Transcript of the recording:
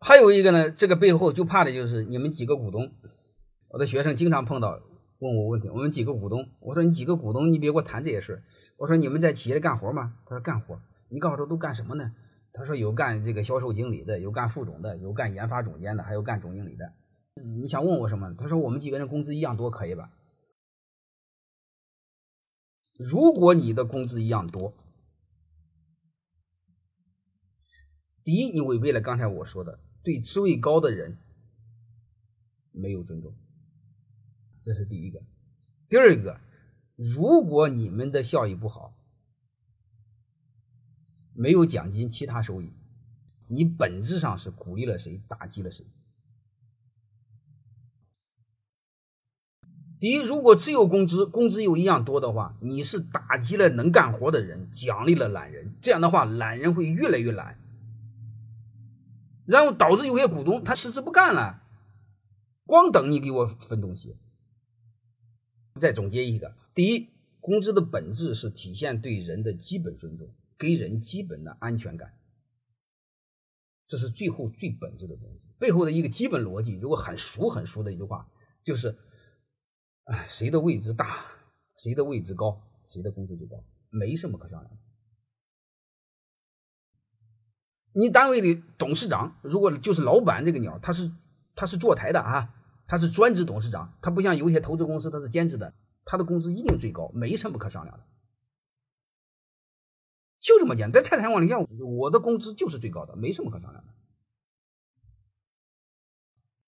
还有一个呢，这个背后就怕的就是你们几个股东。我的学生经常碰到问我问题，我们几个股东，我说你几个股东，你别给我谈这些事我说你们在企业里干活吗？他说干活。你告诉我都干什么呢？他说有干这个销售经理的，有干副总的，有干研发总监的，还有干总经理的。你想问我什么？他说我们几个人工资一样多，可以吧？如果你的工资一样多，第一，你违背了刚才我说的对职位高的人没有尊重，这是第一个。第二个，如果你们的效益不好，没有奖金、其他收益，你本质上是鼓励了谁，打击了谁？第一，如果只有工资，工资又一样多的话，你是打击了能干活的人，奖励了懒人。这样的话，懒人会越来越懒，然后导致有些股东他辞职不干了，光等你给我分东西。再总结一个：第一，工资的本质是体现对人的基本尊重，给人基本的安全感，这是最后最本质的东西。背后的一个基本逻辑，如果很熟很熟的一句话，就是。哎，谁的位置大，谁的位置高，谁的工资就高，没什么可商量的。你单位的董事长，如果就是老板这个鸟，他是他是坐台的啊，他是专职董事长，他不像有些投资公司他是兼职的，他的工资一定最高，没什么可商量的。就这么简单，在泰坦网里看，我的工资就是最高的，没什么可商量的。